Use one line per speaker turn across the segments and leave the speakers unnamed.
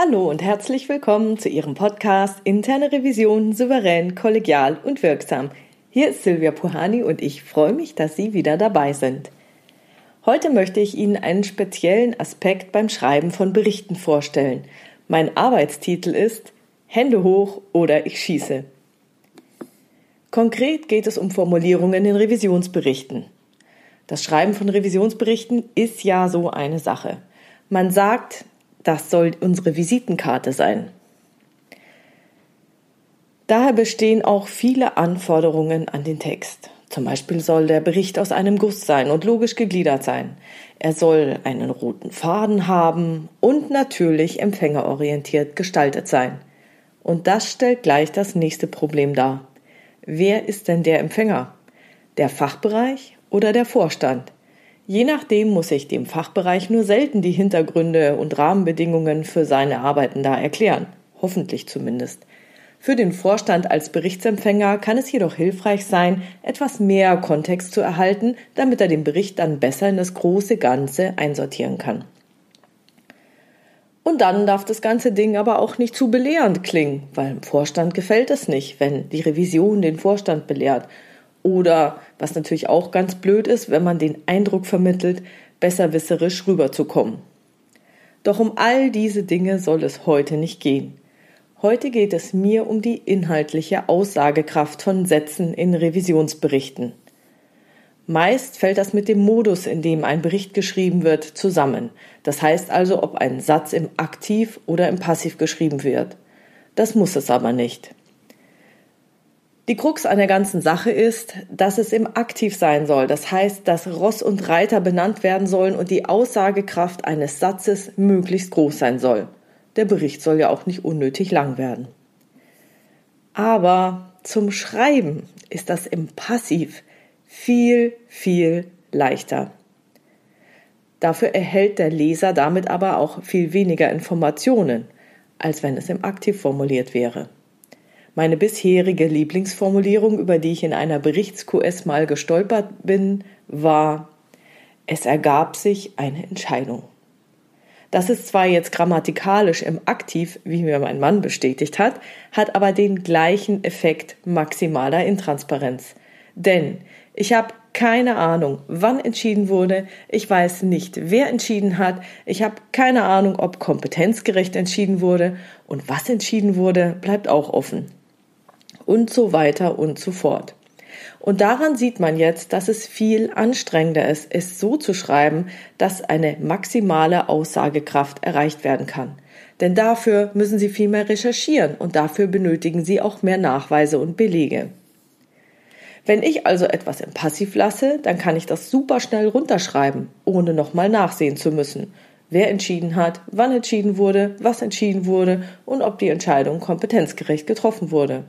Hallo und herzlich willkommen zu Ihrem Podcast Interne Revision souverän, kollegial und wirksam. Hier ist Silvia Puhani und ich freue mich, dass Sie wieder dabei sind. Heute möchte ich Ihnen einen speziellen Aspekt beim Schreiben von Berichten vorstellen. Mein Arbeitstitel ist Hände hoch oder ich schieße. Konkret geht es um Formulierungen in Revisionsberichten. Das Schreiben von Revisionsberichten ist ja so eine Sache. Man sagt, das soll unsere Visitenkarte sein. Daher bestehen auch viele Anforderungen an den Text. Zum Beispiel soll der Bericht aus einem Guss sein und logisch gegliedert sein. Er soll einen roten Faden haben und natürlich empfängerorientiert gestaltet sein. Und das stellt gleich das nächste Problem dar. Wer ist denn der Empfänger? Der Fachbereich oder der Vorstand? Je nachdem muss ich dem Fachbereich nur selten die Hintergründe und Rahmenbedingungen für seine Arbeiten da erklären. Hoffentlich zumindest. Für den Vorstand als Berichtsempfänger kann es jedoch hilfreich sein, etwas mehr Kontext zu erhalten, damit er den Bericht dann besser in das große Ganze einsortieren kann. Und dann darf das ganze Ding aber auch nicht zu belehrend klingen, weil dem Vorstand gefällt es nicht, wenn die Revision den Vorstand belehrt oder, was natürlich auch ganz blöd ist, wenn man den Eindruck vermittelt, besserwisserisch rüberzukommen. Doch um all diese Dinge soll es heute nicht gehen. Heute geht es mir um die inhaltliche Aussagekraft von Sätzen in Revisionsberichten. Meist fällt das mit dem Modus, in dem ein Bericht geschrieben wird, zusammen. Das heißt also, ob ein Satz im Aktiv oder im Passiv geschrieben wird. Das muss es aber nicht. Die Krux an der ganzen Sache ist, dass es im Aktiv sein soll. Das heißt, dass Ross und Reiter benannt werden sollen und die Aussagekraft eines Satzes möglichst groß sein soll. Der Bericht soll ja auch nicht unnötig lang werden. Aber zum Schreiben ist das im Passiv viel, viel leichter. Dafür erhält der Leser damit aber auch viel weniger Informationen, als wenn es im Aktiv formuliert wäre. Meine bisherige Lieblingsformulierung, über die ich in einer Berichts-QS mal gestolpert bin, war Es ergab sich eine Entscheidung. Das ist zwar jetzt grammatikalisch im Aktiv, wie mir mein Mann bestätigt hat, hat aber den gleichen Effekt maximaler Intransparenz. Denn ich habe keine Ahnung, wann entschieden wurde, ich weiß nicht, wer entschieden hat, ich habe keine Ahnung, ob kompetenzgerecht entschieden wurde und was entschieden wurde, bleibt auch offen und so weiter und so fort. Und daran sieht man jetzt, dass es viel anstrengender ist, es so zu schreiben, dass eine maximale Aussagekraft erreicht werden kann. Denn dafür müssen Sie viel mehr recherchieren und dafür benötigen Sie auch mehr Nachweise und Belege. Wenn ich also etwas im Passiv lasse, dann kann ich das super schnell runterschreiben, ohne nochmal nachsehen zu müssen, wer entschieden hat, wann entschieden wurde, was entschieden wurde und ob die Entscheidung kompetenzgerecht getroffen wurde.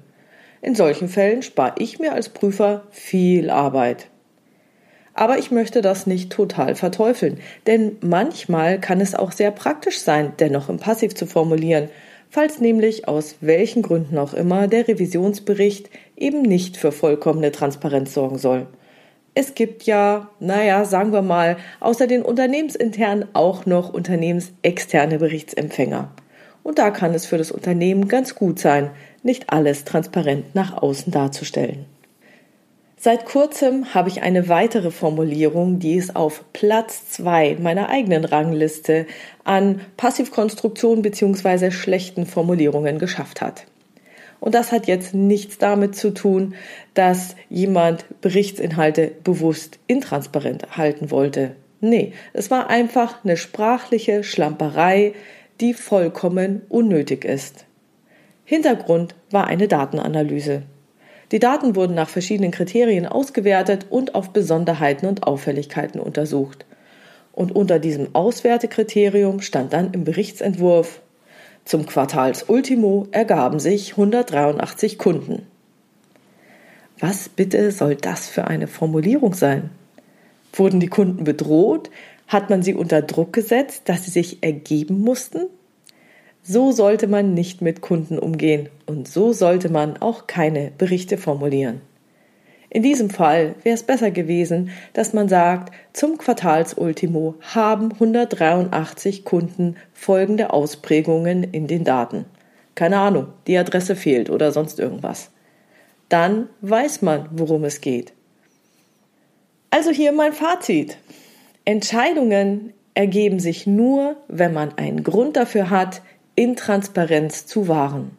In solchen Fällen spare ich mir als Prüfer viel Arbeit. Aber ich möchte das nicht total verteufeln, denn manchmal kann es auch sehr praktisch sein, dennoch im Passiv zu formulieren, falls nämlich aus welchen Gründen auch immer der Revisionsbericht eben nicht für vollkommene Transparenz sorgen soll. Es gibt ja, naja, sagen wir mal, außer den unternehmensinternen auch noch unternehmensexterne Berichtsempfänger. Und da kann es für das Unternehmen ganz gut sein, nicht alles transparent nach außen darzustellen. Seit kurzem habe ich eine weitere Formulierung, die es auf Platz zwei meiner eigenen Rangliste an Passivkonstruktion bzw. schlechten Formulierungen geschafft hat. Und das hat jetzt nichts damit zu tun, dass jemand Berichtsinhalte bewusst intransparent halten wollte. Nee, es war einfach eine sprachliche Schlamperei, die vollkommen unnötig ist. Hintergrund war eine Datenanalyse. Die Daten wurden nach verschiedenen Kriterien ausgewertet und auf Besonderheiten und Auffälligkeiten untersucht. Und unter diesem Auswertekriterium stand dann im Berichtsentwurf zum Quartalsultimo ergaben sich 183 Kunden. Was bitte soll das für eine Formulierung sein? Wurden die Kunden bedroht? Hat man sie unter Druck gesetzt, dass sie sich ergeben mussten? So sollte man nicht mit Kunden umgehen und so sollte man auch keine Berichte formulieren. In diesem Fall wäre es besser gewesen, dass man sagt, zum Quartalsultimo haben 183 Kunden folgende Ausprägungen in den Daten. Keine Ahnung, die Adresse fehlt oder sonst irgendwas. Dann weiß man, worum es geht. Also hier mein Fazit. Entscheidungen ergeben sich nur, wenn man einen Grund dafür hat, in Transparenz zu wahren.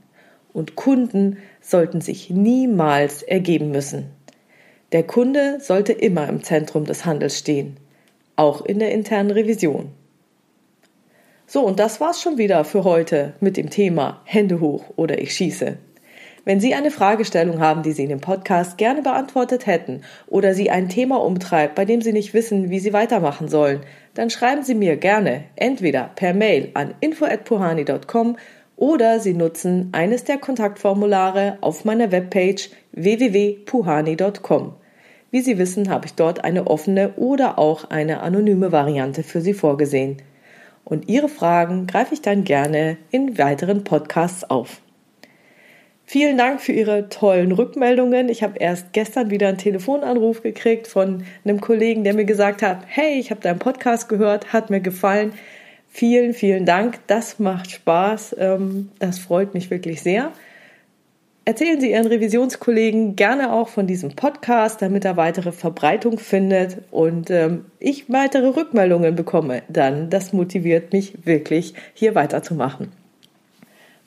Und Kunden sollten sich niemals ergeben müssen. Der Kunde sollte immer im Zentrum des Handels stehen, auch in der internen Revision. So, und das war's schon wieder für heute mit dem Thema Hände hoch oder ich schieße. Wenn Sie eine Fragestellung haben, die Sie in dem Podcast gerne beantwortet hätten oder Sie ein Thema umtreibt, bei dem Sie nicht wissen, wie Sie weitermachen sollen, dann schreiben Sie mir gerne entweder per Mail an info@puhani.com oder Sie nutzen eines der Kontaktformulare auf meiner Webpage www.puhani.com. Wie Sie wissen, habe ich dort eine offene oder auch eine anonyme Variante für Sie vorgesehen. Und Ihre Fragen greife ich dann gerne in weiteren Podcasts auf. Vielen Dank für Ihre tollen Rückmeldungen. Ich habe erst gestern wieder einen Telefonanruf gekriegt von einem Kollegen, der mir gesagt hat, hey, ich habe deinen Podcast gehört, hat mir gefallen. Vielen, vielen Dank. Das macht Spaß. Ähm, das freut mich wirklich sehr. Erzählen Sie Ihren Revisionskollegen gerne auch von diesem Podcast, damit er weitere Verbreitung findet und ähm, ich weitere Rückmeldungen bekomme. Dann, das motiviert mich wirklich, hier weiterzumachen.